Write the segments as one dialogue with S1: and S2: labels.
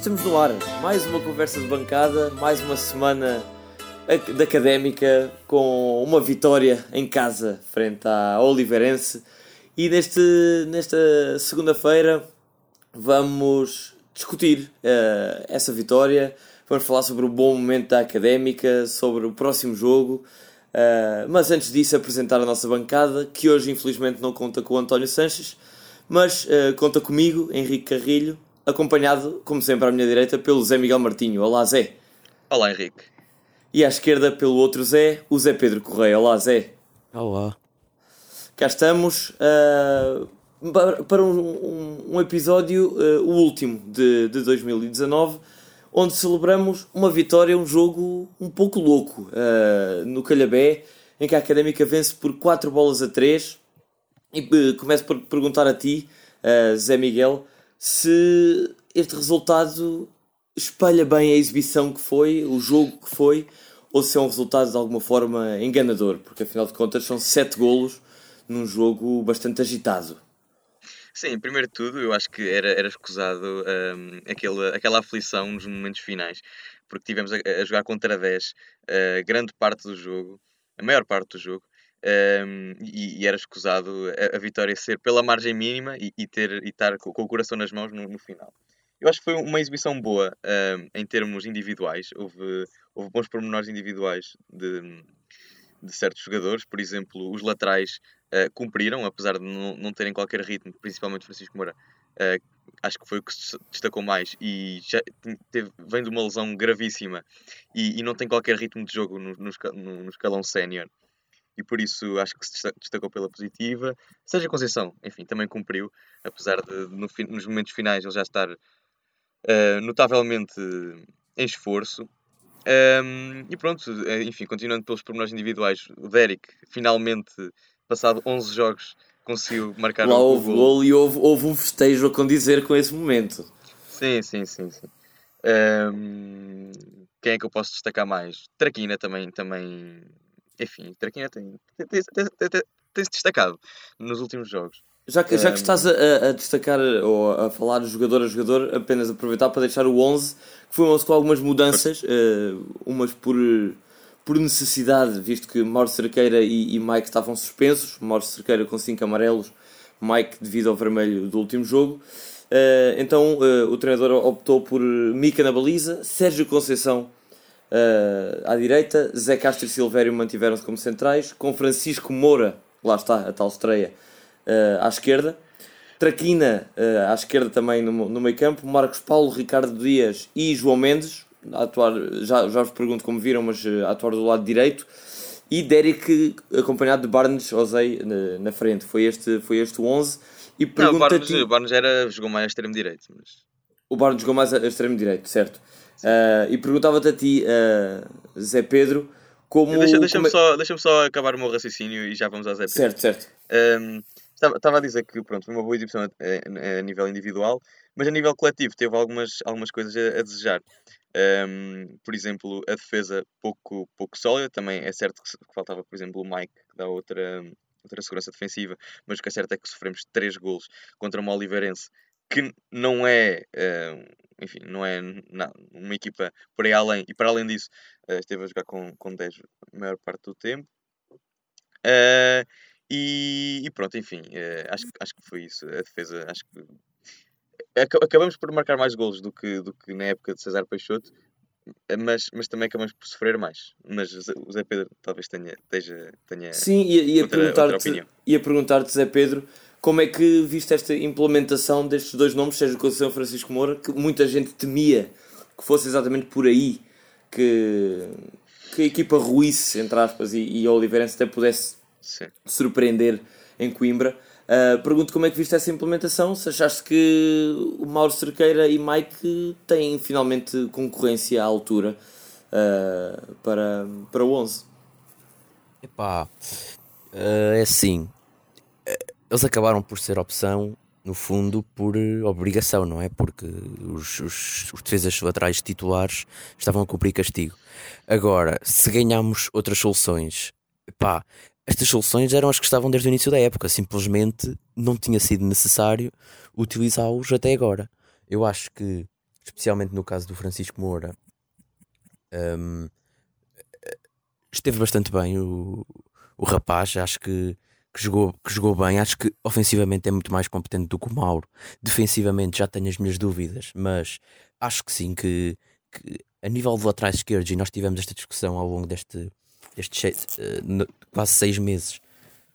S1: Estamos no ar. Mais uma conversa de bancada, mais uma semana de académica com uma vitória em casa frente à Oliveirense. E neste, nesta segunda-feira vamos discutir uh, essa vitória. Vamos falar sobre o bom momento da académica, sobre o próximo jogo. Uh, mas antes disso, apresentar a nossa bancada, que hoje infelizmente não conta com o António Sanches, mas uh, conta comigo, Henrique Carrilho, acompanhado, como sempre, à minha direita, pelo Zé Miguel Martinho. Olá, Zé.
S2: Olá, Henrique.
S1: E à esquerda, pelo outro Zé, o Zé Pedro Correia. Olá, Zé.
S3: Olá.
S1: Cá estamos uh, para um, um, episódio, uh, o último de, de 2019, onde celebramos uma vitória, um jogo um pouco louco uh, no Calhabé, em que a Académica vence por 4 bolas a 3. E começo por perguntar a ti, Zé Miguel, se este resultado espalha bem a exibição que foi, o jogo que foi, ou se é um resultado de alguma forma enganador, porque afinal de contas são 7 golos num jogo bastante agitado.
S2: Sim, primeiro de tudo, eu acho que era, era escusado um, aquele, aquela aflição nos momentos finais, porque tivemos a, a jogar contra 10 uh, grande parte do jogo, a maior parte do jogo, um, e, e, era escusado a, a, vitória ser pela margem mínima e, e ter, e estar com, com, o coração nas mãos no, no, final. Eu acho que foi uma exibição boa um, em termos individuais, houve, houve bons pormenores individuais de, de certos jogadores, por exemplo, os laterais uh, cumpriram, apesar de não, não, terem qualquer ritmo, principalmente Francisco Moura. Uh, acho que foi o que se destacou mais e já teve, vem de uma lesão gravíssima e, e não tem qualquer ritmo de jogo no, no, no escalão sénior e por isso acho que se destacou pela positiva. Seja Conceição, enfim, também cumpriu, apesar de no, nos momentos finais ele já estar uh, notavelmente em esforço. Um, e pronto, eh, enfim, continuando pelos pormenores individuais, o Derek finalmente, passado 11 jogos, conseguiu marcar
S1: Lá um houve gol. gol e houve, houve um festejo a condizer com esse momento.
S2: Sim, sim, sim, sim. Um, quem é que eu posso destacar mais? Traquina também, também enfim, Traquina tem, tem, tem, tem, tem se destacado nos últimos jogos.
S1: Já que, já que estás a, a, destacar ou a falar jogador a jogador, apenas aproveitar para deixar o 11, que foi um 11 com algumas mudanças, uh, umas por, por necessidade, visto que Mauro Cerqueira e, e Mike estavam suspensos, Mauro Cerqueira com 5 amarelos, Mike devido ao vermelho do último jogo. Uh, então uh, o treinador optou por Mica na baliza, Sérgio Conceição uh, à direita, Zé Castro e Silvério mantiveram-se como centrais, com Francisco Moura, lá está a tal estreia, uh, à esquerda. Traquina uh, à esquerda também no, no meio campo, Marcos Paulo, Ricardo Dias e João Mendes, a atuar, já, já vos pergunto como viram, mas a atuar do lado direito. E Derek acompanhado de Barnes Osei na, na, frente. Foi este, foi este o 11. E
S2: Não, o Barnes, ti... Barnes era, jogou mais a extremo direito. Mas...
S1: O Barnes jogou mais a extremo direito, certo. Uh, e perguntava-te a ti, uh, Zé Pedro, como.
S2: Deixa-me deixa como... só, deixa só acabar o meu raciocínio e já vamos ao Zé Pedro.
S1: Certo, certo.
S2: Um, estava, a dizer que pronto, foi uma boa exibição a, a, nível individual, mas a nível coletivo teve algumas, algumas coisas a, a desejar. Um, por exemplo, a defesa pouco, pouco sólida, também é certo que, faltava, por exemplo, o Mike, que dá outra, outra segurança defensiva, mas o que é certo é que sofremos 3 golos contra uma Oliveirense que não é uh, enfim, não é não, uma equipa por aí além, e para além disso, uh, esteve a jogar com, com 10 a maior parte do tempo. Uh, e, e, pronto, enfim, acho, acho que foi isso. A defesa, acho que acabamos por marcar mais golos do que, do que na época de César Peixoto, mas, mas também acabamos por sofrer mais. Mas o Zé Pedro talvez tenha, tenha, tenha
S1: Sim, ia, ia perguntar-te, ia perguntar-te, Zé Pedro, como é que viste esta implementação destes dois nomes, seja Conceição Francisco Moura, que muita gente temia que fosse exatamente por aí que, que a equipa ruísse, entre aspas, e, e a Oliveirense até pudesse Sim. surpreender em Coimbra. Uh, pergunto como é que viste essa implementação, se achaste que o Mauro Cerqueira e Mike têm finalmente concorrência à altura uh, para, para o 11.
S3: Epá, uh, é assim, eles acabaram por ser opção, no fundo, por eh, obrigação, não é? Porque os, os, os defesas laterais titulares estavam a cumprir castigo. Agora, se ganhamos outras soluções, pá, estas soluções eram as que estavam desde o início da época, simplesmente não tinha sido necessário utilizá-los até agora. Eu acho que especialmente no caso do Francisco Moura, um, esteve bastante bem o, o rapaz. Acho que, que, jogou, que jogou bem. Acho que ofensivamente é muito mais competente do que o Mauro. Defensivamente já tenho as minhas dúvidas, mas acho que sim, que, que a nível de laterais esquerdos, e nós tivemos esta discussão ao longo deste, destes uh, quase seis meses.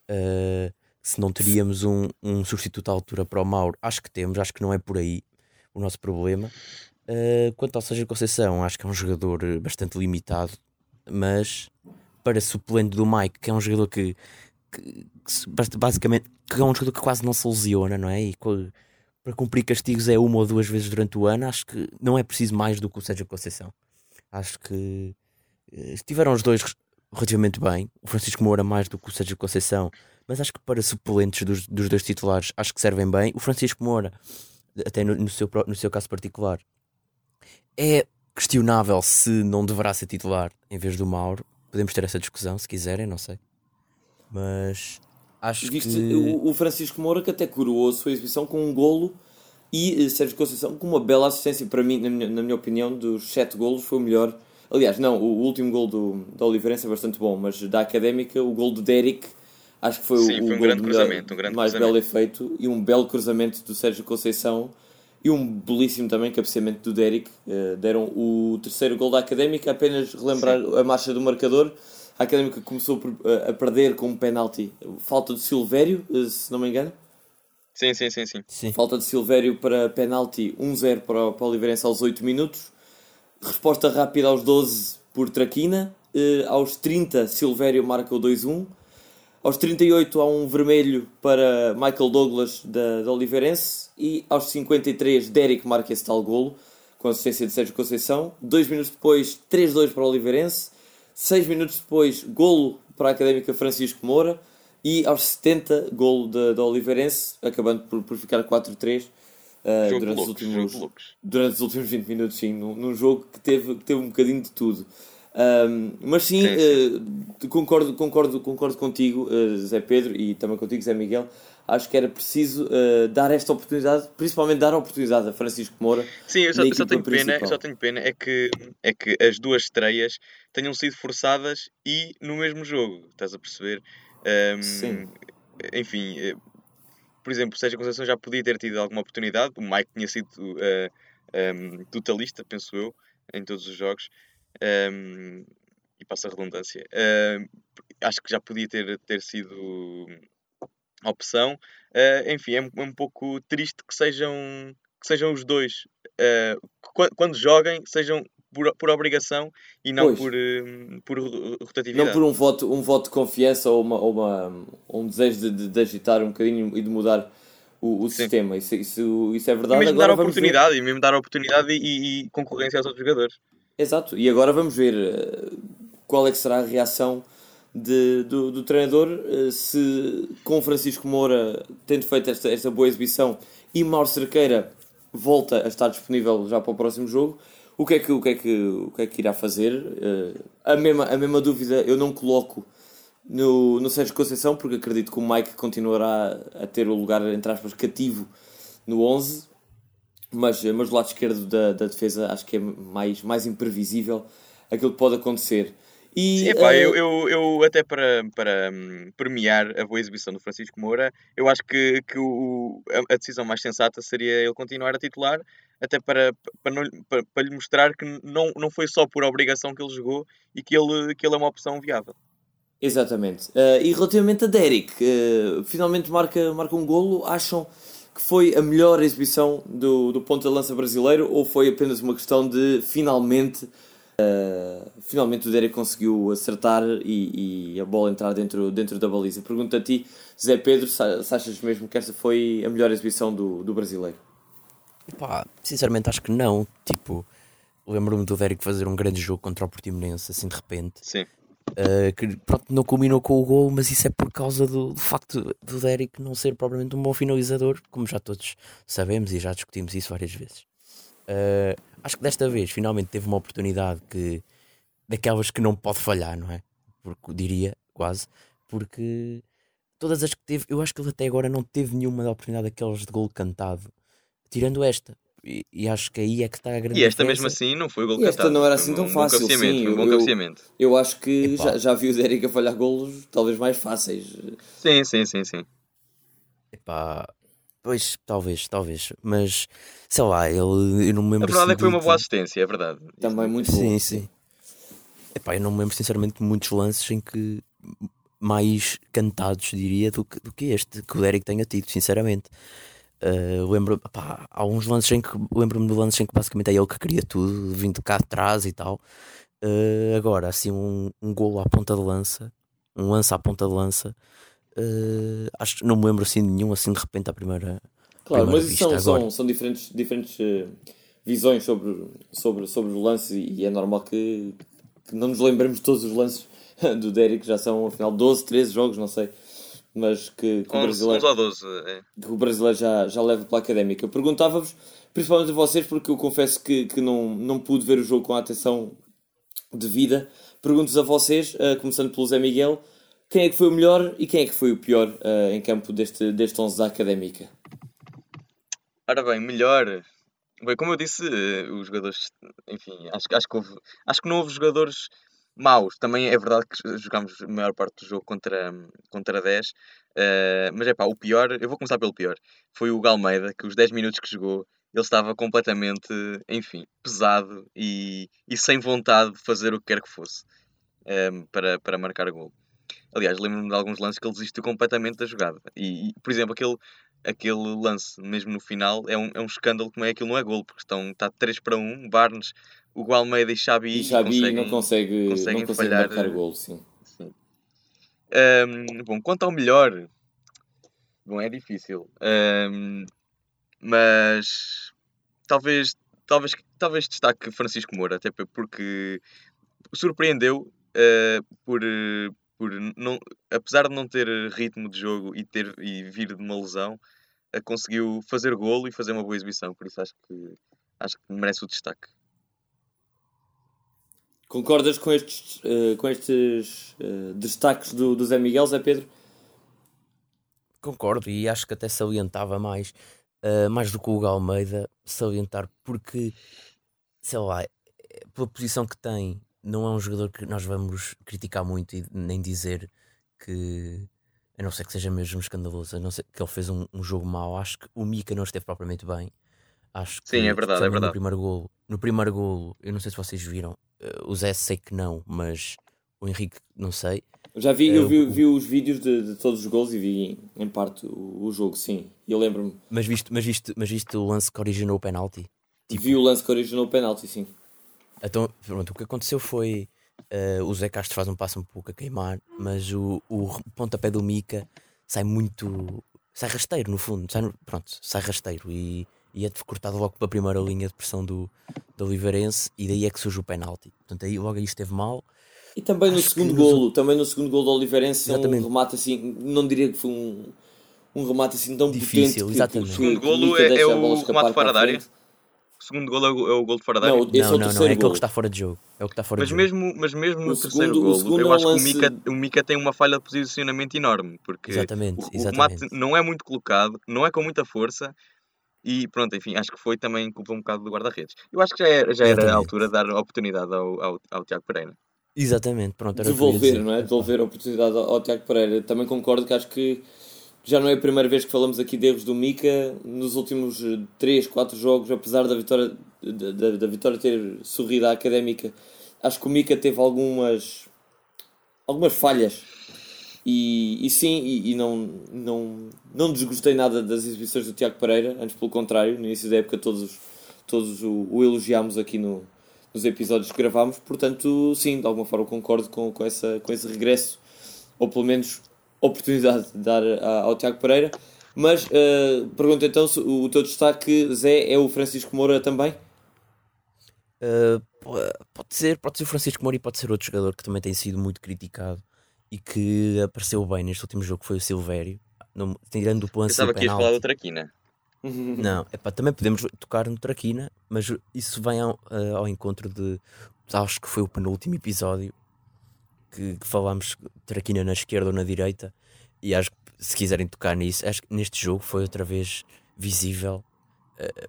S3: Uh, se não teríamos um, um substituto à altura para o Mauro, acho que temos, acho que não é por aí o nosso problema. Uh, quanto ao Sérgio Conceição, acho que é um jogador bastante limitado, mas para suplente do Mike, que é um jogador que, que, basicamente que é um jogador que quase não se lesiona, não é? E para cumprir castigos é uma ou duas vezes durante o ano, acho que não é preciso mais do que o Sérgio Conceição. Acho que uh, estiveram os dois relativamente bem, o Francisco Moura mais do que o Sérgio Conceição, mas acho que para suplentes dos, dos dois titulares acho que servem bem. O Francisco Moura, até no, no, seu, no seu caso particular, é questionável se não deverá ser titular em vez do Mauro. Podemos ter essa discussão se quiserem, não sei. Mas acho Viste que.
S1: O, Francisco Moura que até coroou a sua exibição com um golo e eh, Sérgio Conceição com uma bela assistência. Para mim, na minha, na minha opinião, dos sete golos foi o melhor. Aliás, não, o último gol do, da Oliveirense é bastante bom, mas da Académica, o gol do Derek Acho que foi
S2: Sim,
S1: o,
S2: foi um grande cruzamento, um grande
S1: mais
S2: cruzamento.
S1: belo efeito e um belo cruzamento do Sérgio Conceição e um belíssimo também cabeceamento do Derek. Uh, deram o terceiro gol da Académica, apenas relembrar Sim. a marcha do marcador. A Académica começou a perder com um penalti. Falta de Silvério, eh, se não me engano.
S2: Sim, sim, sim. sim.
S1: sim. Falta de Silvério para penalti 1-0 para, para o Oliveirense aos 8 minutos. Resposta rápida aos 12 por Traquina. Uh, aos 30, Silvério marca o 2-1. Aos 38 há um vermelho para Michael Douglas da, da Oliveirense e aos 53 Derek marca esse tal golo com assistência de Sérgio Conceição. Dois minutos depois 3-2 para o Oliveirense. Seis minutos depois golo para a Académica Francisco Moura e aos 70 golo da, da Oliveirense, acabando por, por ficar 4-3. Uh, durante, os últimos, durante os últimos 20 minutos, sim, num, num jogo que teve, que teve um bocadinho de tudo. Um, mas sim, sim, sim. Uh, concordo, concordo, concordo contigo, uh, Zé Pedro, e também contigo, Zé Miguel. Acho que era preciso uh, dar esta oportunidade, principalmente dar a oportunidade a Francisco Moura.
S2: Sim, eu só, eu só tenho pena, só tenho pena é que, é que as duas estreias tenham sido forçadas e no mesmo jogo, estás a perceber? Um, sim. Enfim, por exemplo, o Sérgio Conceição já podia ter tido alguma oportunidade, o Mike tinha sido um, totalista, penso eu, em todos os jogos. Um, e passa a redundância. Um, acho que já podia ter, ter sido opção. Uh, enfim, é, é, um pouco triste que sejam, que sejam os dois, uh, quando joguem, sejam por, por obrigação e não por, uh, por rotatividade.
S1: Não por um voto, um voto de confiança ou, uma, ou, uma, um desejo de, de, agitar um bocadinho e de mudar o, o sistema. Isso, isso, isso é verdade.
S2: E mesmo Agora dar oportunidade, ver... e mesmo dar oportunidade e, e, concorrência aos outros jogadores.
S1: Exato, e agora vamos ver eh, qual é que será a reação de, do, do treinador eh, se com Francisco Moura tendo feito esta, esta boa exibição e Mauro Cerqueira volta a estar disponível já para o próximo jogo o que é que, o que, é que, o que, é que irá fazer eh, a, mesma, a mesma dúvida eu não coloco no, no Sérgio Conceição porque acredito que o Mike continuará a ter o lugar entre aspas cativo no 11 mas, mas do lado esquerdo da, da defesa acho que é mais, mais imprevisível aquilo que pode acontecer.
S2: E, Sim, epá, uh... eu, eu, eu até para, para um, premiar a boa exibição do Francisco Moura, eu acho que, que o, a, a, decisão mais sensata seria ele continuar a titular, até para, para, não, para, para, lhe mostrar que não, não foi só por obrigação que ele jogou e que ele, que ele é uma opção viável.
S1: Exatamente. Uh, e relativamente a Derek, uh, finalmente marca, marca um golo, acham que foi a melhor exibição do, do ponto de lança brasileiro ou foi apenas uma questão de finalmente uh, finalmente o Derek conseguiu acertar e, e, a bola entrar dentro, dentro da baliza? Pergunto a ti, Zé Pedro, se, achas mesmo que esta foi a melhor exibição do, do brasileiro?
S3: Pá, sinceramente acho que não. Tipo, lembro-me do Derek fazer um grande jogo contra o Portimonense, assim de repente.
S2: Sim.
S3: Uh, que pronto, não combinou com o gol, mas isso é por causa do, do, facto do Derek não ser propriamente um bom finalizador, como já todos sabemos e já discutimos isso várias vezes. Uh, acho que desta vez finalmente teve uma oportunidade que daquelas que não pode falhar, não é? Porque diria quase, porque todas as que teve, eu acho que ele até agora não teve nenhuma oportunidade daquelas de gol cantado, tirando esta. E, e acho que aí é que está a grande
S2: E esta
S3: diferença.
S2: mesmo assim não foi o gol
S1: E esta
S2: cantado.
S1: não era assim
S2: um
S1: tão
S2: bom
S1: fácil,
S2: cabeceamento,
S1: sim,
S2: Um bom
S1: eu-
S2: cabeceamento.
S1: Eu acho que
S3: Epá.
S1: já, já vi o Derek a falhar golos talvez mais fáceis.
S2: Sim, sim, sim, sim.
S3: Epá, pois, talvez, talvez. Mas, sei lá, ele, eu não me
S2: A
S3: lembro
S2: verdade
S3: assim
S2: é que foi uma boa assistência, é verdade.
S1: Também muito bom.
S3: Sim, sim. Epá, eu não me lembro sinceramente de muitos lances em que mais cantados, diria, do que, do que este, que o Derek tenha tido, sinceramente. Uh, lembro, epá, há uns lances em que lembro-me de lances em que basicamente é ele que queria tudo, vindo cá de trás e tal. Uh, agora, assim, um, um golo à ponta de lança, um lance à ponta de lança, uh, acho que não me lembro assim de nenhum, assim de repente à primeira.
S1: Claro,
S3: primeira
S1: mas
S3: vista
S1: são,
S3: agora.
S1: são, são diferentes, diferentes eh, visões sobre, sobre, sobre o lance e é normal que, que não nos lembremos de todos os lances do Derek, já são afinal 12, 13 jogos, não sei, mas que, que o
S2: 11,
S1: brasileiro,
S2: 11 ou 12. É.
S1: que o brasileiro já, já leva pela académica. Eu perguntava-vos, principalmente a vocês, porque eu confesso que, que não, não pude ver o jogo com a atenção devida. Pergunto-vos a vocês, eh, começando pelo Zé Miguel, quem é que foi o melhor e quem é que foi o pior eh, em campo deste, deste 11 da académica?
S2: Ora bem, melhor. Bem, como eu disse, eh, os jogadores, enfim, acho, acho, que houve, acho que não houve jogadores maus. Também é verdade que jogámos a maior parte do jogo contra, contra 10. eh, mas é pá, o pior, eu vou começar pelo pior. Foi o Galmeida, que os 10 minutos que jogou, ele estava completamente, enfim, pesado e, e sem vontade de fazer o que quer que fosse eh, para, para marcar gol. Aliás, lembro-me de alguns lances que ele desistiu completamente da jogada. E, e, por exemplo, aquele, aquele lance, mesmo no final, é um, é um escândalo como é aquilo não é golo, porque estão, está 3 para 1, Barnes, o Almeida e Xabi,
S1: E Xabi
S2: conseguem-
S1: não consegue,
S2: conseguem
S1: não consegue
S2: falhar,
S1: marcar
S2: eh,
S1: gol, sim.
S2: Sim. Ahm, bom, quanto ao melhor, bom, é difícil, Ahm, mas talvez, talvez, talvez destaque Francisco Moura, até porque surpreendeu ah, por, eh, por não, apesar de não ter ritmo de jogo e ter e vir de uma lesão, ah, conseguiu fazer golo e fazer uma boa exibição, por isso acho que acho que merece o destaque.
S1: Concordas com estes, eh, com estes eh, destaques do, do Zé Miguel, Zé Pedro?
S3: Concordo, e acho que até salientava mais, ah, mais do que o Hugo Almeida, salientar porque, sei lá, eh, pela posição que tem, não é um jogador que nós vamos criticar muito e nem dizer que, a não ser que seja mesmo escandaloso, a não ser que ele fez um, um jogo mau. Acho que o Mika não esteve propriamente bem. Acho que
S2: Sim, é verdade, é verdade.
S3: No primeiro golo, no primeiro golo, eu não sei se vocês viram, eh, o Zé sei que não, mas o Henrique não sei.
S1: Já vi,
S3: É,
S1: eu vi,
S3: o-
S1: vi os vídeos de, de todos os gols e vi em parte o, o jogo, sim. Eu lembro-me,
S3: Mas viste, mas, viste, mas viste o lance que originou o penalti? Tipo-
S1: vi o lance que originou o penalti, sim.
S3: Então, pronto, o que aconteceu foi eh, o Zé Castro faz um passo um pouco a queimar, mas o, o pontapé do Mica sai muito. sai rasteiro no fundo, sai, no- pronto, sai rasteiro e, e é cortado logo pela primeira linha de pressão do, do Oliveirense e daí é que surge o penalti. Portanto, aí logo aí esteve mal.
S1: E também no
S3: Acho que
S1: segundo
S3: nos-
S1: golo, também no segundo golo do Oliveirense, é um
S3: Exatamente.
S1: remate assim, não diria que foi um, um remate assim tão
S3: Difícil,
S1: potente que,
S3: exatamente.
S1: que,
S3: O
S2: segundo
S1: que
S2: golo é- é
S1: a
S2: o remate
S1: para a
S2: área?
S1: frente.
S2: O segundo gol é o, é o gol de fora da área.
S1: Não, esse é
S3: não,
S1: o
S3: não, é aquele
S1: golo.
S3: que está fora de jogo. É o que está fora
S2: Mas
S3: de jogo.
S2: mesmo, mas mesmo
S1: O
S2: no terceiro
S1: segundo-
S2: golo,
S1: segundo
S2: eu
S1: é
S2: acho que o
S1: lance-
S2: Mika, o Mika tem uma falha de posicionamento enorme, porque
S3: Exatamente,
S2: o, o remate não é muito colocado, não é com muita força, e pronto, enfim, acho que foi também culpa um bocado do guarda-redes. Eu acho que já era, já era a altura de dar oportunidade ao, ao, ao Tiago Pereira.
S3: Exatamente, pronto. que
S1: devolver, não é? Devolver a oportunidade ao, ao Tiago Pereira. Também concordo que acho que já não é a primeira vez que falamos aqui de erros do Mica. Nos últimos 3, 4 jogos, apesar da vitória, da, da- vitória ter sorrido à académica, acho que o Mica teve algumas, algumas falhas. E, e sim, e, e não, não, não desgostei nada das exibições do Tiago Pereira, antes pelo contrário, no início da época todos, todos o, o elogiámos aqui no, nos episódios que gravámos, portanto, sim, de alguma forma concordo com, com, essa, com esse regresso, ou pelo menos oportunidade de dar a- ao Tiago Pereira. Mas eh, pergunto então se o teu destaque, Zé, é o Francisco Moura também?
S3: Uh, po- pode ser, pode ser o Francisco Moura e pode ser outro jogador que também tem sido muito criticado e que apareceu bem neste último jogo, que foi o Silvério. Não, tirando o lance
S2: Pensava
S3: do
S2: que ias falar do Traquina.
S3: Não, epá, também podemos tocar no Traquina, mas isso vem ao, eh, ao encontro de. Acho que foi o penúltimo episódio que, que falámos Traquina na esquerda ou na direita. E acho que se quiserem tocar nisso, acho que neste jogo foi outra vez visível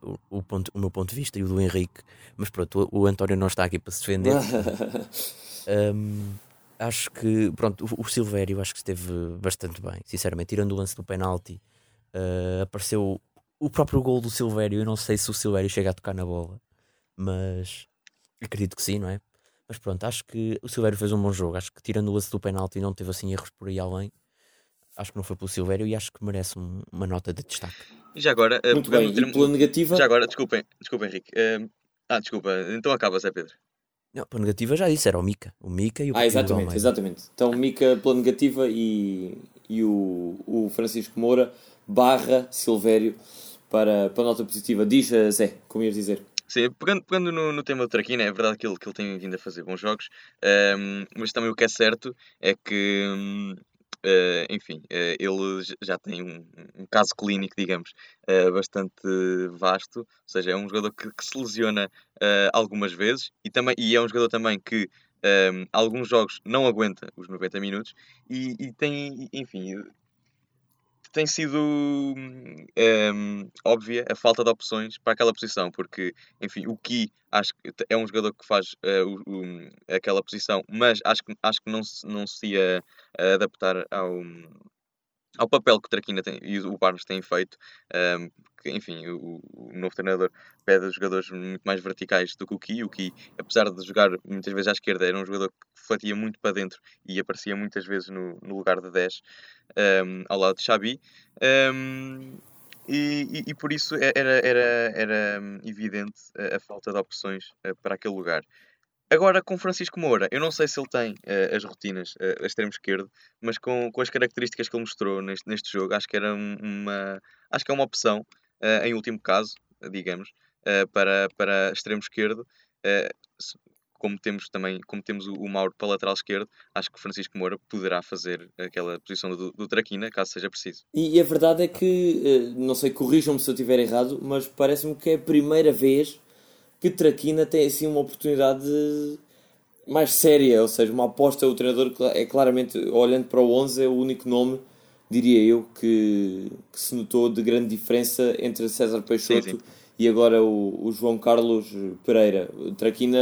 S3: uh, o, o, ponto, o meu ponto de vista e o do Henrique, mas pronto, o, o António não está aqui para se defender. um, acho que, pronto, o, o Silvério acho que esteve bastante bem, sinceramente, tirando o lance do penalti, uh, apareceu o próprio gol do Silvério. Eu não sei se o Silvério chega a tocar na bola, mas acredito que sim, não é? Mas pronto, acho que o Silvério fez um bom jogo. Acho que tirando o lance do penalti não teve assim erros por aí além. Acho que não foi pelo Silvério e acho que merece um, uma nota de destaque.
S2: E já agora,
S1: uh, Muito bem, e pela negativa.
S2: Já agora, desculpem, desculpem Henrique. Uh, ah, desculpa, então acaba, Zé Pedro.
S3: Não, pela negativa já disse, era o Mica. O Mica e o
S1: Ah, exatamente, exatamente. Então, Mica pela negativa e, e o, o Francisco Moura barra Silvério para, para a nota positiva. Diz, eh, Zé, como ias dizer.
S2: Sim, pegando, pegando no, no tema do Traquina, é verdade que ele, que ele tem vindo a fazer bons jogos, um, ehm, mas também o que é certo é que, um, uh, eh, enfim, uh, ele já tem um, um, caso clínico, digamos, uh, bastante vasto, ou seja, é um jogador que, que se lesiona algumas vezes e, também, e é um jogador também que um, ehm, alguns jogos não aguenta os 90 minutos e, e tem, enfim, tem sido um, óbvia a falta de opções para aquela posição, porque, enfim, o Ki acho que é um jogador que faz uh, aquela posição, mas acho que, acho que não não se ia adaptar ao, ao papel que o Traquina tem, e o Barnes têm feito, um, porque, enfim, o, o, novo treinador pede jogadores muito mais verticais do que o Ki. O Ki, apesar de jogar muitas vezes à esquerda, era um jogador que flatia muito para dentro e aparecia muitas vezes no, no lugar de 10, um, ao lado de Xabi. Um, e, e, e, por isso era, era, era evidente a, a falta de opções uh, para aquele lugar. Agora com Francisco Moura, eu não sei se ele tem uh, as rotinas uh, a extremo esquerdo, mas com, com as características que ele mostrou neste, neste jogo, acho que era uma acho que é uma opção, uh, em último caso, digamos, para, para extremo esquerdo. como temos também, como temos o, o Mauro para lateral esquerdo, acho que Francisco Moura poderá fazer aquela posição do, do Traquina, caso seja preciso.
S1: E, e a verdade é que, não sei, corrijam-me se eu estiver errado, mas parece-me que é a primeira vez que Traquina tem assim uma oportunidade mais séria, ou seja, uma aposta. O treinador é claramente, olhando para o 11, é o único nome, diria eu, que, que se notou de grande diferença entre César Peixoto sim, sim. e agora o, o, João Carlos Pereira. O Traquina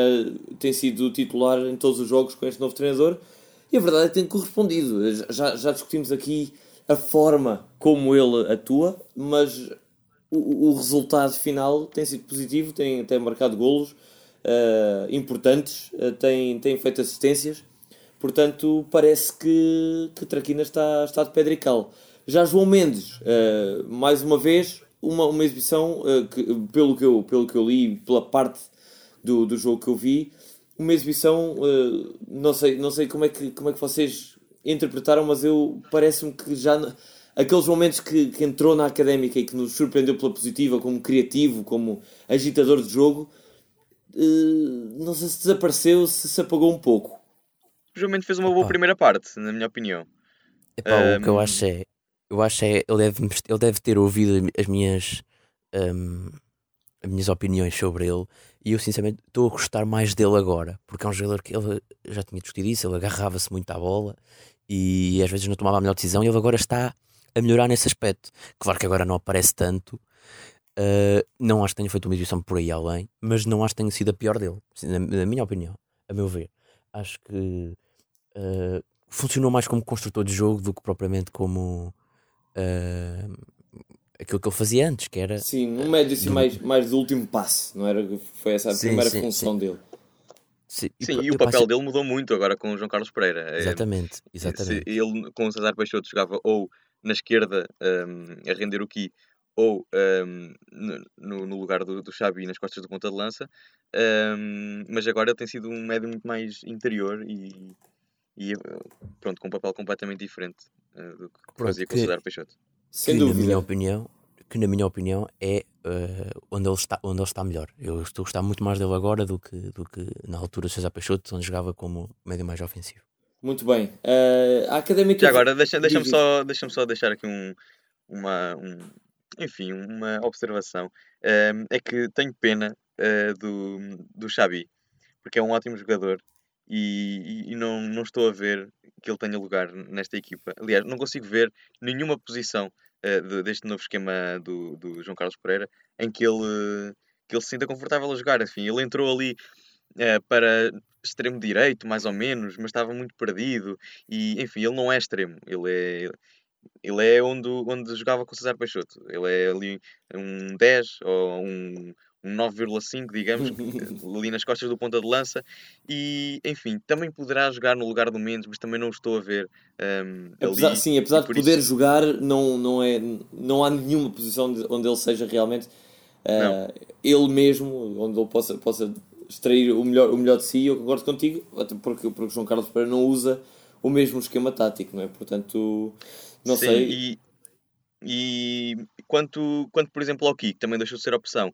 S1: tem sido titular em todos os jogos com este novo treinador e a verdade é que tem correspondido. Já, já discutimos aqui a forma como ele atua, mas o, o resultado final tem sido positivo, tem, tem marcado golos uh, importantes, uh, tem, tem feito assistências, portanto parece que, que Traquina está, está de pedrical. Já João Mendes, uh, mais uma vez, uma, uma exibição que, pelo, que eu, pelo que eu li, pela parte do, do jogo que eu vi, uma exibição, não, sei, não sei como é, que, como é que vocês interpretaram, mas eu parece-me que já aqueles momentos que, que, entrou na académica e que nos surpreendeu pela positiva, como criativo, como agitador de jogo, uh, não sei se desapareceu, se se apagou um pouco.
S2: O João Mendes fez uma boa primeira parte, na minha opinião.
S3: Epá, um... O que eu acho é, eu acho é ele, deve, ele deve ter ouvido as minhas, um, as minhas opiniões sobre ele e eu sinceramente estou a gostar mais dele agora, porque é um jogador que ele já tinha discutido isso, ele agarrava-se muito à bola e às vezes não tomava a melhor decisão e ele agora está a melhorar nesse aspecto. Claro que agora não aparece tanto, uh, não acho que tenha feito uma edição por aí além, mas não acho que tenha sido a pior dele, na, na minha opinião, a meu ver. Acho que uh, funcionou mais como construtor de jogo do que propriamente como uh, aquilo que ele fazia antes, que era.
S1: Sim, um médio assim, do... mais, mais do último passe, não era? Foi essa a sim, primeira sim, função sim. dele.
S2: Sim, e, Sim, e o papel dele mudou muito agora com o João Carlos Pereira.
S3: É, exatamente, exatamente.
S2: ele com o César Peixoto jogava ou na esquerda um, a render o Ki ou um, no, no, lugar do, do Xabi nas costas do ponta de lança, um, mas agora ele tem sido um médio muito mais interior e, e pronto, com um papel completamente diferente uh, do que pronto, fazia com o César Peixoto.
S3: Sem dúvida. Na minha opinião, que na minha opinião é uh, onde, ele está, onde ele está melhor. Eu estou a gostar muito mais dele agora do que, do que na altura do César Peixoto, onde jogava como médio mais ofensivo.
S1: Muito bem. Uh, a Académica.
S2: Já agora, deixa-me deixa só, deixa só deixar aqui um, uma, um, enfim, uma observação. Uh, é que tenho pena uh, do, do Xabi, porque é um ótimo jogador e, e, não, não estou a ver que ele tenha lugar nesta equipa. Aliás, não consigo ver nenhuma posição uh, de, deste novo esquema do, do João Carlos Pereira, em que ele, que ele se sinta confortável a jogar. Enfim, ele entrou ali para extremo direito, mais ou menos, mas estava muito perdido. E, enfim, ele não é extremo, ele é. Ele é onde, onde jogava com o César Peixoto. Ele é ali um 10 ou um, um 9,5, digamos, ali nas costas do ponta de lança. E, enfim, também poderá jogar no lugar do Mendes, mas também não o estou a ver um,
S1: apesar,
S2: ali.
S1: Sim, apesar de poder isso... jogar, não, não, é, não há nenhuma posição onde ele seja realmente uh, ele mesmo, onde ele possa, possa extrair o melhor, o melhor de si. Eu concordo contigo, até porque, porque João Carlos Pereira não usa o mesmo esquema tático, não é? Portanto, não
S2: sim,
S1: sei.
S2: E, e quanto, quanto, por exemplo, ao Kiko, também deixou de ser opção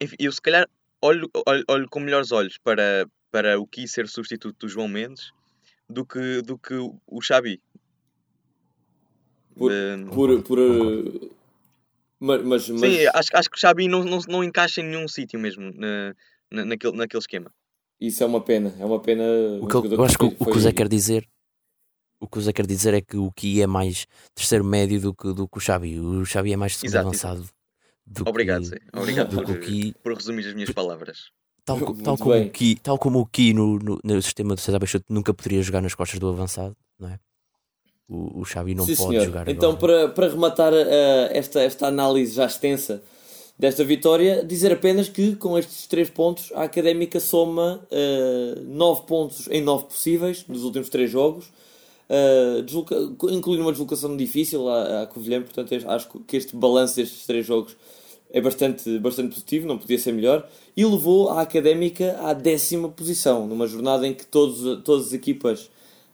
S2: enfim, eu se calhar olho, olho, olho com melhores olhos para, para o que ser substituto do João Mendes do que, do que o Xabi.
S1: Por, por, por uh, mas, mas,
S2: Sim, acho, acho que o Xabi não, não, não encaixa em nenhum sítio mesmo na, na, naquele, naquele esquema.
S1: Isso é uma pena, é uma pena.
S3: O que eu, eu acho que o, que o Zé quer dizer o que o Zé quer dizer é que o Ki é mais terceiro médio do que, do que o Xabi. O Xabi é mais segundo exato, avançado. Exato.
S2: Obrigado, que, Obrigado por, Ki, por resumir as minhas palavras.
S3: Tal, tal como, o Ki, tal como o Ki no, no, no sistema do César Peixoto nunca poderia jogar nas costas do avançado, não é? O, o Xavi não
S1: Sim,
S3: pode
S1: senhor.
S3: jogar
S1: Então, para, para rematar uh, esta, esta análise já extensa desta vitória, dizer apenas que com estes três pontos a Académica soma uh, nove pontos em nove possíveis nos últimos três jogos, uh, desloca, incluindo uma deslocação difícil à, à Covilhã, portanto acho que este balanço destes três jogos é bastante, bastante positivo, não podia ser melhor, e levou a Académica à décima posição, numa jornada em que todos, todas as equipas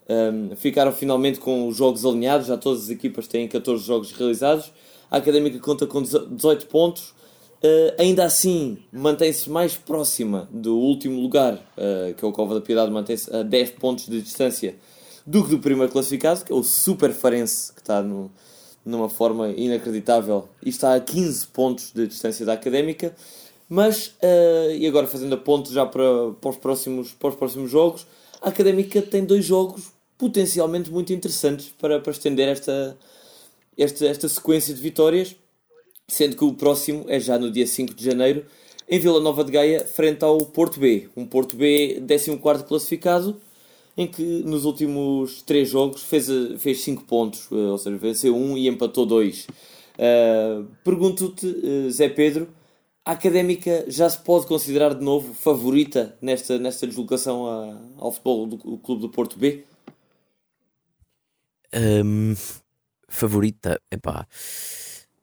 S1: um, ficaram finalmente com os jogos alinhados, já todas as equipas têm 14 jogos realizados, a Académica conta com 18 pontos, uh, ainda assim mantém-se mais próxima do último lugar, uh, que é o Cova da Piedade, mantém-se a 10 pontos de distância do que do primeiro classificado, que é o Super Farense, que está no, numa forma inacreditável e está a 15 pontos de distância da Académica. Mas, uh, e agora fazendo a ponto já para, para, os próximos, para os próximos jogos, a Académica tem dois jogos potencialmente muito interessantes para, para estender esta, esta, esta sequência de vitórias, sendo que o próximo é já no dia 5 de janeiro, em Vila Nova de Gaia, frente ao Porto B. Um Porto B 14 classificado, em que nos últimos três jogos fez, fez cinco pontos, eh, ou seja, venceu um e empatou dois. Uh, Pergunto-te, uh, Zé Pedro, a Académica já se pode considerar de novo favorita nesta, nesta deslocação a, ao futebol do, Clube do Porto B?
S3: Um, favorita? Epá,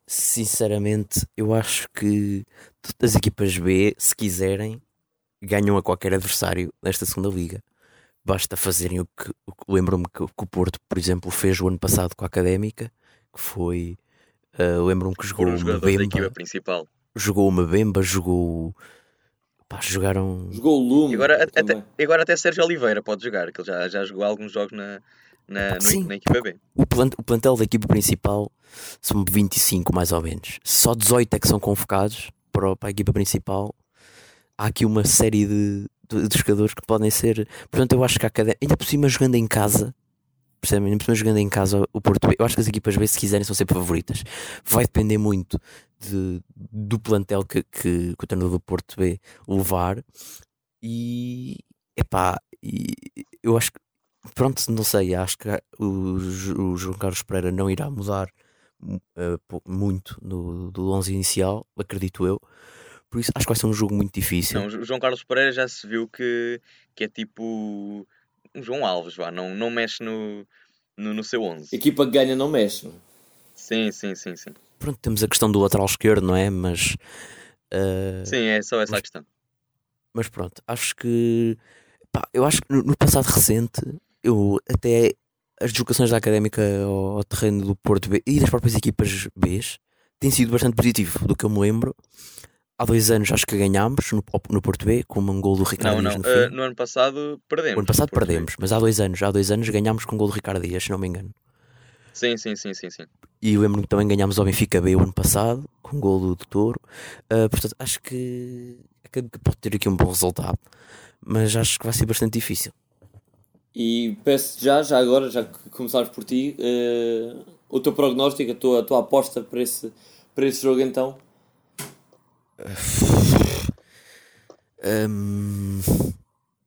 S3: sinceramente, eu acho que todas as equipas B, se quiserem, ganham a qualquer adversário nesta segunda liga. Basta fazerem o que, lembro-me que, que, o Porto, por exemplo, fez o ano passado com a Académica, que foi uh, lembro-me que jogou uma Bemba,
S2: principal.
S3: jogou uma Bemba, jogou pá, jogaram
S1: jogou o Lume
S2: e agora até, agora até Sérgio Oliveira pode jogar, que ele já, já jogou alguns jogos na, na, Sim, na equipa B.
S3: O, plant, o plantel da equipa principal são 25 mais ou menos, só 18 é que são convocados para, para a equipa principal. Há aqui uma série de, de, de jogadores que podem ser. Portanto, eu acho que a academia, ainda por cima jogando em casa, percebem? Ainda por cima jogando em casa o Porto B, eu acho que as equipas B, se quiserem, são sempre favoritas. Vai depender muito de, do plantel que, que, que o treinador do Porto B levar. E epá, e eu acho que pronto, não sei, acho que o, o João Carlos Pereira não irá mudar uh, muito no, do 11 inicial, acredito eu. Por isso acho que vai ser um jogo muito difícil.
S2: Não, o João Carlos Pereira já se viu que, que é tipo um João Alves, vá, não, não mexe no, no, no seu 11.
S1: A equipa que ganha não mexe.
S2: Sim, sim, sim, sim.
S3: Pronto, temos a questão do lateral esquerdo, não é? Mas. Uh,
S2: sim, é só essa
S3: mas,
S2: a questão.
S3: Mas pronto, acho que. Pá, eu acho que no, no, passado recente, eu até. As deslocações da académica ao, ao terreno do Porto B e das próprias equipas B têm sido bastante positivo, do que eu me lembro há dois anos acho que ganhámos no, no Porto B com um gol do Ricardo
S2: não,
S3: Dias
S2: não.
S3: no.
S2: Uh, no ano passado perdemos.
S3: O ano passado perdemos, mas há dois anos, há dois anos ganhámos com um gol do Ricardo Dias, se não me engano.
S2: Sim, sim, sim, sim, sim.
S3: E lembro-me que também ganhámos ao Benfica B o ano passado, com um gol do, do Touro. Uh, portanto, acho que, que pode ter aqui um bom resultado, mas acho que vai ser bastante difícil.
S1: E peço já, já agora, já que começares por ti, uh, o teu prognóstico, a tua, a tua aposta para esse, para esse jogo então?
S3: Um,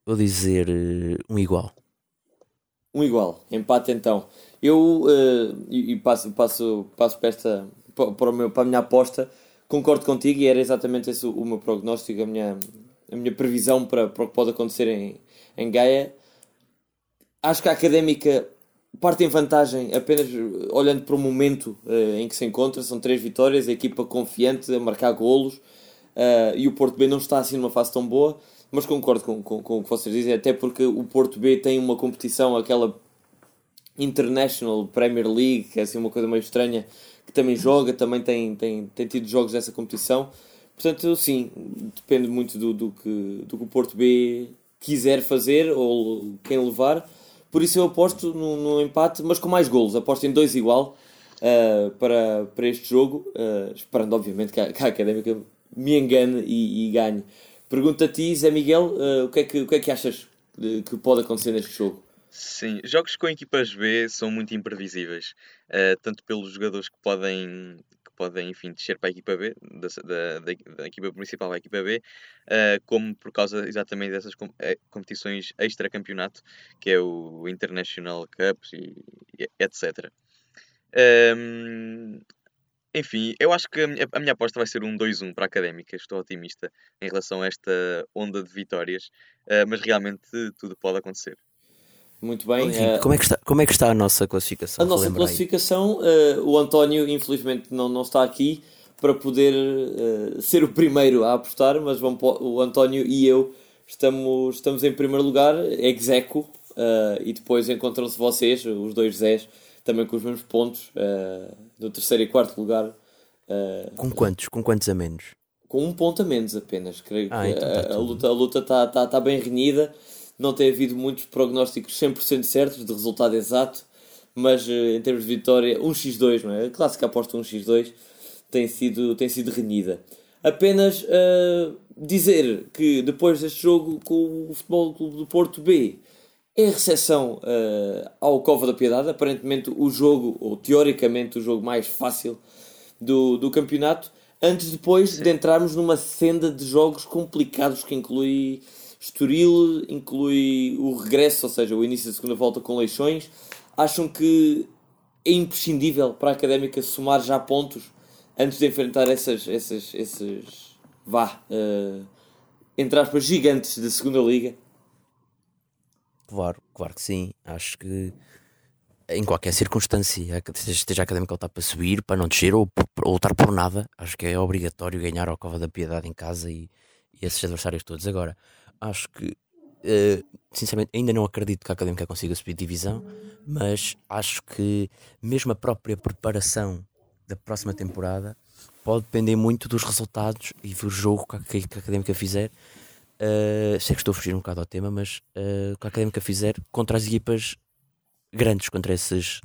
S3: vou dizer uh, um igual.
S1: Um igual, empate então. Eu uh, e, e, passo, passo, passo para, esta, para, o meu, para a minha aposta, concordo contigo e era exatamente esse o, o meu prognóstico, a minha, a minha previsão para, para o que pode acontecer em, em Gaia. Acho que a académica parte em vantagem apenas olhando para o momento uh, em que se encontra. São três vitórias, a equipa confiante a marcar golos uh, e o Porto B não está assim numa fase tão boa. Mas concordo com, com, com o que vocês dizem, até porque o Porto B tem uma competição, aquela International Premier League, que é assim uma coisa meio estranha, que também joga, também tem, tem, tem tido jogos dessa competição. Portanto, sim, depende muito do, do, que, do que o Porto B quiser fazer ou quem levar. Por isso eu aposto no, no empate, mas com mais golos. Aposto em dois igual uh, para, para este jogo, uh, esperando obviamente que a, que a Académica me engane e, e ganhe. Pergunto a ti, Zé Miguel, uh, o, que é que, o que é que achas que pode acontecer neste jogo?
S2: Sim, jogos com equipas B são muito imprevisíveis, uh, tanto pelos jogadores que podem, podem enfim, descer para a equipa B, da, da, da, equipa principal à equipa B, uh, como por causa exatamente dessas com, competições extra-campeonato, que é o International Cups e, e etc. Um, enfim, eu acho que a minha, a minha aposta vai ser um 2-1 para a Académica. Estou otimista em relação a esta onda de vitórias, uh, mas realmente tudo pode acontecer.
S1: Muito bem.
S3: uh, como, é que está, como é que está a nossa classificação?
S1: A nossa classificação, uh, o António infelizmente não, não está aqui para poder uh, ser o primeiro a apostar, mas vamos, o António e eu estamos, estamos em primeiro lugar, execo, e depois encontram-se vocês, os dois Zés, também com os mesmos pontos, no terceiro e quarto lugar.
S3: com quantos? Com quantos a menos?
S1: Com um ponto a menos apenas. Creio ah, que então tá a, a, luta, a luta está tá, tá bem renhida não tem havido muitos prognósticos 100% certos de resultado exato, mas eh, em termos de vitória, 1x2, não é? A clássica aposta 1x2 tem sido, tem sido renhida. Apenas uh, dizer que depois deste jogo com o Futebol Clube do Porto B, em recepção uh, ao Cova da Piedade, aparentemente o jogo, ou teoricamente o jogo mais fácil do, do campeonato, antes depois de entrarmos numa senda de jogos complicados que inclui Estoril inclui o regresso, ou seja, o início da segunda volta com Leixões. Acham que é imprescindível para a Académica somar já pontos antes de enfrentar essas, essas, esses, vá, uh, entre aspas, gigantes da segunda liga?
S3: Claro, claro que sim. Acho que em qualquer circunstância, esteja a Académica lutar para subir, para não descer ou, ou lutar por nada, acho que é obrigatório ganhar ao Cova da Piedade em casa e, e esses adversários todos. Agora, acho que, uh, sinceramente, ainda não acredito que a Académica consiga subir divisão, mas acho que mesmo a própria preparação da próxima temporada pode depender muito dos resultados e do jogo que a, que a Académica fizer. Uh, sei que estou a fugir um bocado ao tema, mas uh, que a Académica fizer contra as equipas grandes, contra esses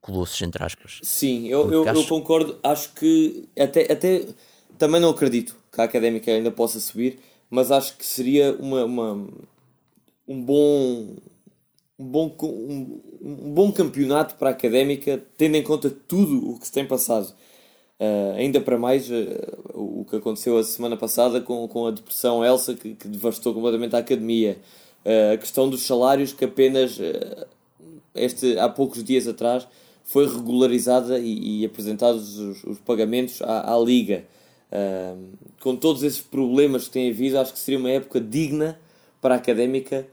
S3: colossos, entre aspas.
S1: Sim, eu, eu, acho... eu, concordo. Acho que até, até também não acredito que a Académica ainda possa subir mas acho que seria uma, uma um bom um bom, um, um, bom campeonato para a académica, tendo em conta tudo o que se tem passado. Uh, ainda para mais uh, o que aconteceu a semana passada com, com a depressão Elsa, que, que devastou completamente a academia. Uh, a questão dos salários, que apenas este, há poucos dias atrás foi regularizada e, e apresentados os, os pagamentos à, à Liga com todos esses problemas que tem havido, acho que seria uma época digna para a académica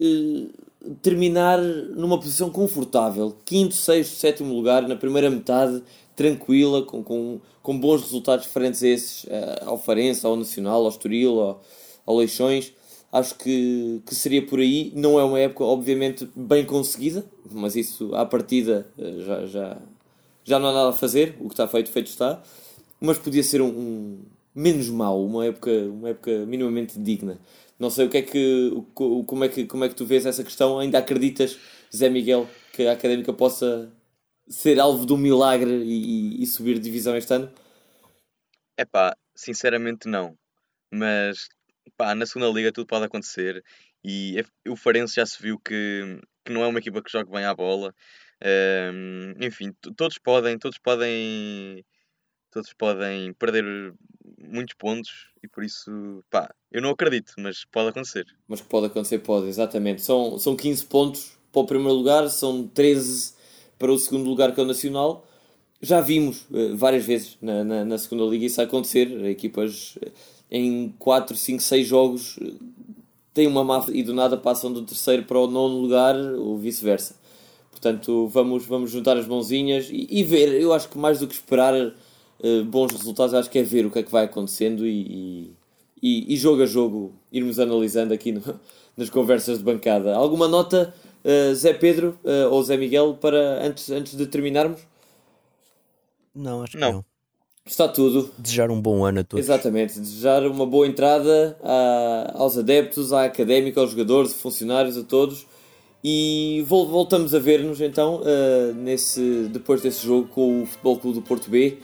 S1: uh, terminar numa posição confortável, quinto, sexto, sétimo lugar, na primeira metade, tranquila, com, com, com bons resultados diferentes a esses, uh, ao Farense, ao Nacional, ao Estoril, ao, ao Leixões. Acho que, que seria por aí. Não é uma época, obviamente, bem conseguida, mas isso à partida uh, já, já, já não há nada a fazer. O que está feito, feito está mas podia ser um, um, menos mau, uma época, uma época minimamente digna. Não sei o que é que, como é que, como é que tu vês essa questão? Ainda acreditas, Zé Miguel, que a Académica possa ser alvo de um milagre e, e subir divisão este ano?
S2: É pá, sinceramente não. Mas pá, na segunda liga tudo pode acontecer E o Farense já se viu que, que não é uma equipa que joga bem à bola. Um, enfim, todos podem, todos podem, todos podem perder muitos pontos e por isso, pá, eu não acredito, mas pode acontecer.
S1: Mas pode acontecer, pode, exatamente. São, são 15 pontos para o primeiro lugar, são 13 para o segundo lugar que é o Nacional. Já vimos uh, várias vezes na, na, na, segunda liga isso acontecer. Equipas uh, em 4, 5, 6 jogos têm uma má e do nada passam do terceiro para o nono lugar ou vice-versa. Portanto, vamos, vamos juntar as mãozinhas e, e, ver. Eu acho que mais do que esperar bons resultados, acho que é ver o que é que vai acontecendo e, e, e jogo a jogo irmos analisando aqui no, nas conversas de bancada. Alguma nota, Zé Pedro ou Zé Miguel, para antes, antes de terminarmos?
S3: Não, acho que não. não.
S1: Está tudo.
S3: Desejar um bom ano a todos.
S1: Exatamente. Desejar uma boa entrada a, aos adeptos, à académica, aos jogadores, funcionários, a todos. E voltamos a ver-nos então uh, nesse, depois desse jogo com o Futebol Clube do Porto B.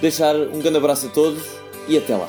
S1: Deixar um grande abraço a todos e até lá.